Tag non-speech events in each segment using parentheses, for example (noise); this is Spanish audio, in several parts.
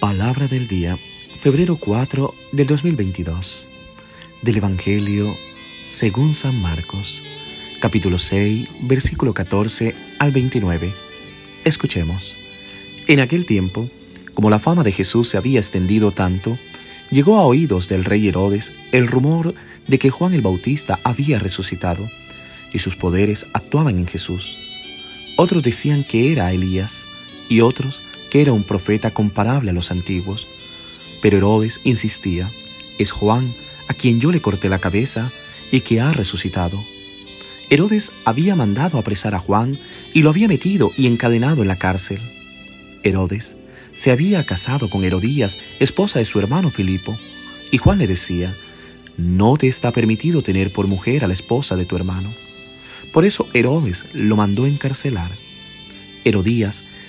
Palabra del día, febrero 4 del 2022. Del Evangelio según San Marcos, capítulo 6, versículo 14 al 29. Escuchemos. En aquel tiempo, como la fama de Jesús se había extendido tanto, llegó a oídos del rey Herodes el rumor de que Juan el Bautista había resucitado y sus poderes actuaban en Jesús. Otros decían que era Elías y otros era un profeta comparable a los antiguos. Pero Herodes insistía, es Juan, a quien yo le corté la cabeza y que ha resucitado. Herodes había mandado apresar a Juan y lo había metido y encadenado en la cárcel. Herodes se había casado con Herodías, esposa de su hermano Filipo, y Juan le decía, no te está permitido tener por mujer a la esposa de tu hermano. Por eso Herodes lo mandó encarcelar. Herodías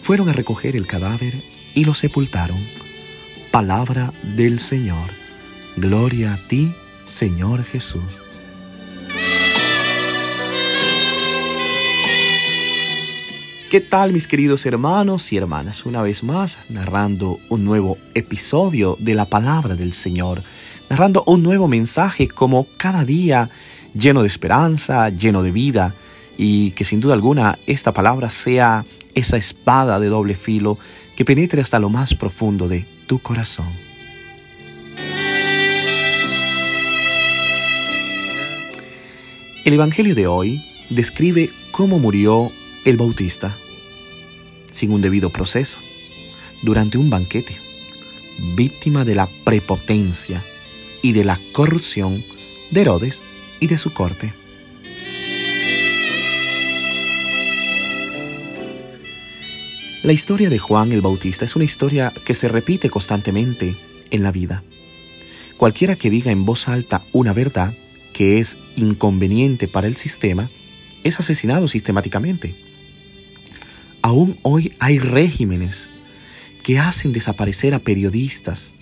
fueron a recoger el cadáver y lo sepultaron. Palabra del Señor. Gloria a ti, Señor Jesús. ¿Qué tal mis queridos hermanos y hermanas? Una vez más, narrando un nuevo episodio de la palabra del Señor, narrando un nuevo mensaje como cada día lleno de esperanza, lleno de vida, y que sin duda alguna esta palabra sea esa espada de doble filo que penetre hasta lo más profundo de tu corazón. El Evangelio de hoy describe cómo murió el Bautista, sin un debido proceso, durante un banquete, víctima de la prepotencia y de la corrupción de Herodes y de su corte. La historia de Juan el Bautista es una historia que se repite constantemente en la vida. Cualquiera que diga en voz alta una verdad que es inconveniente para el sistema es asesinado sistemáticamente. Aún hoy hay regímenes que hacen desaparecer a periodistas,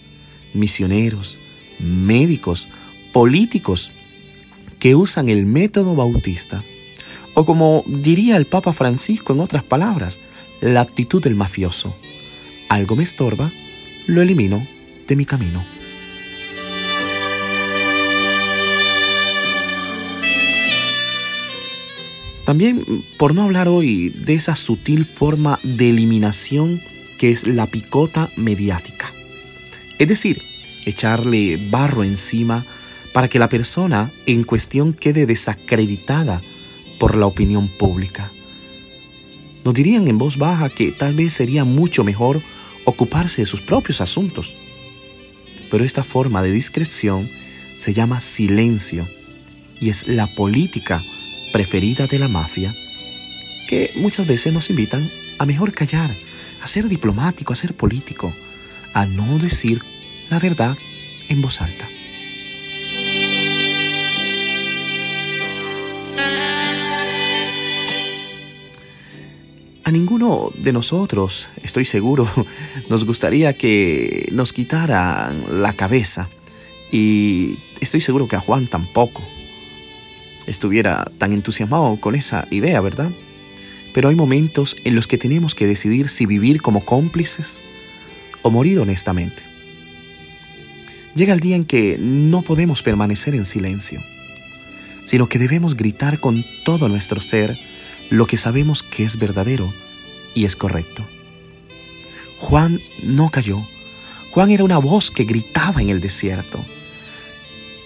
misioneros, médicos, políticos que usan el método bautista. O como diría el Papa Francisco en otras palabras, la actitud del mafioso. Algo me estorba, lo elimino de mi camino. También, por no hablar hoy de esa sutil forma de eliminación que es la picota mediática. Es decir, echarle barro encima para que la persona en cuestión quede desacreditada por la opinión pública. Nos dirían en voz baja que tal vez sería mucho mejor ocuparse de sus propios asuntos. Pero esta forma de discreción se llama silencio y es la política preferida de la mafia que muchas veces nos invitan a mejor callar, a ser diplomático, a ser político, a no decir la verdad en voz alta. A ninguno de nosotros, estoy seguro, (laughs) nos gustaría que nos quitaran la cabeza, Y estoy seguro que a Juan tampoco estuviera tan entusiasmado con esa idea, ¿verdad? Pero hay momentos en los que tenemos que decidir si vivir como cómplices o morir honestamente. Llega el día en que no podemos permanecer en silencio, sino que debemos gritar con todo nuestro ser lo que sabemos que es verdadero y es correcto. Juan no cayó. Juan era una voz que gritaba en el desierto.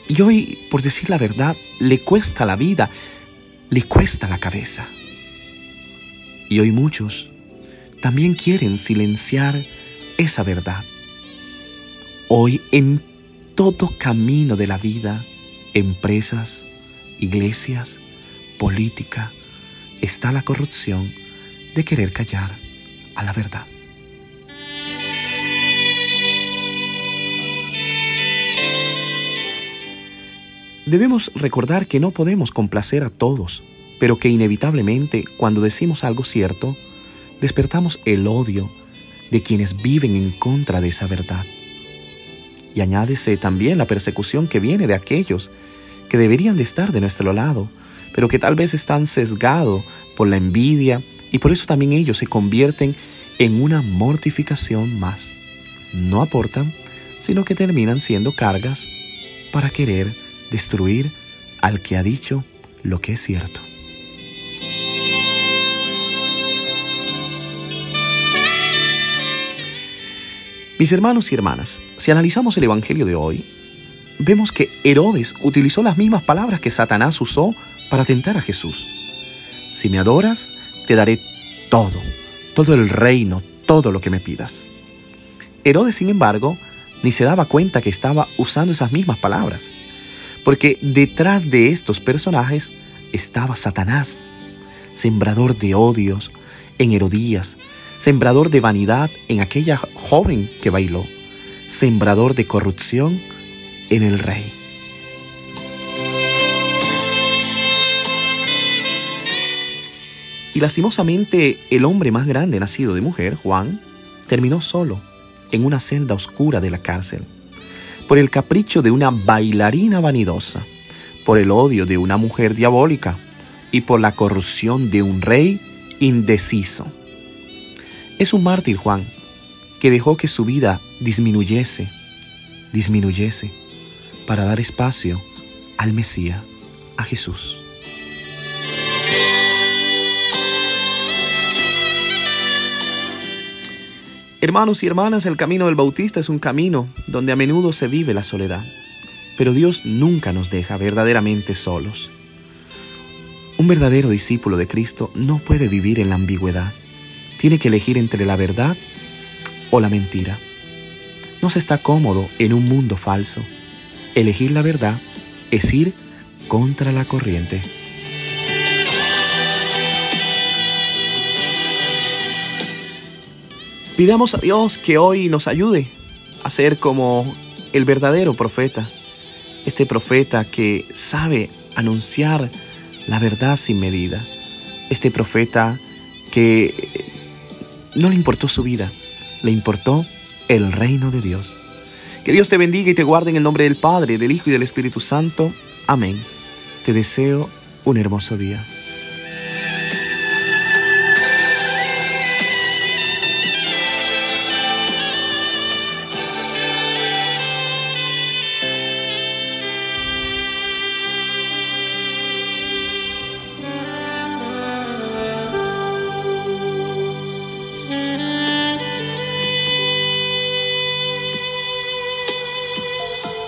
Y hoy, por decir la verdad, le cuesta la vida, le cuesta la cabeza. Y hoy muchos también quieren silenciar esa verdad. Hoy en todo camino de la vida, empresas, iglesias, política, está la corrupción de querer callar a la verdad. Debemos recordar que no podemos complacer a todos, pero que inevitablemente cuando decimos algo cierto, despertamos el odio de quienes viven en contra de esa verdad. Y añádese también la persecución que viene de aquellos que deberían de estar de nuestro lado, pero que tal vez están sesgados por la envidia y por eso también ellos se convierten en una mortificación más. No aportan, sino que terminan siendo cargas para querer destruir al que ha dicho lo que es cierto. Mis hermanos y hermanas, si analizamos el Evangelio de hoy, vemos que Herodes utilizó las mismas palabras que Satanás usó para tentar a Jesús. Si me adoras, te daré todo, todo el reino, todo lo que me pidas. Herodes, sin embargo, ni se daba cuenta que estaba usando esas mismas palabras, porque detrás de estos personajes estaba Satanás, sembrador de odios en Herodías, sembrador de vanidad en aquella joven que bailó, sembrador de corrupción en el rey. Y lastimosamente el hombre más grande nacido de mujer, Juan, terminó solo en una celda oscura de la cárcel, por el capricho de una bailarina vanidosa, por el odio de una mujer diabólica y por la corrupción de un rey indeciso. Es un mártir Juan, que dejó que su vida disminuyese, disminuyese, para dar espacio al Mesías, a Jesús. Hermanos y hermanas, el camino del Bautista es un camino donde a menudo se vive la soledad, pero Dios nunca nos deja verdaderamente solos. Un verdadero discípulo de Cristo no puede vivir en la ambigüedad tiene que elegir entre la verdad o la mentira. No se está cómodo en un mundo falso. Elegir la verdad es ir contra la corriente. Pidamos a Dios que hoy nos ayude a ser como el verdadero profeta, este profeta que sabe anunciar la verdad sin medida, este profeta que no le importó su vida, le importó el reino de Dios. Que Dios te bendiga y te guarde en el nombre del Padre, del Hijo y del Espíritu Santo. Amén. Te deseo un hermoso día.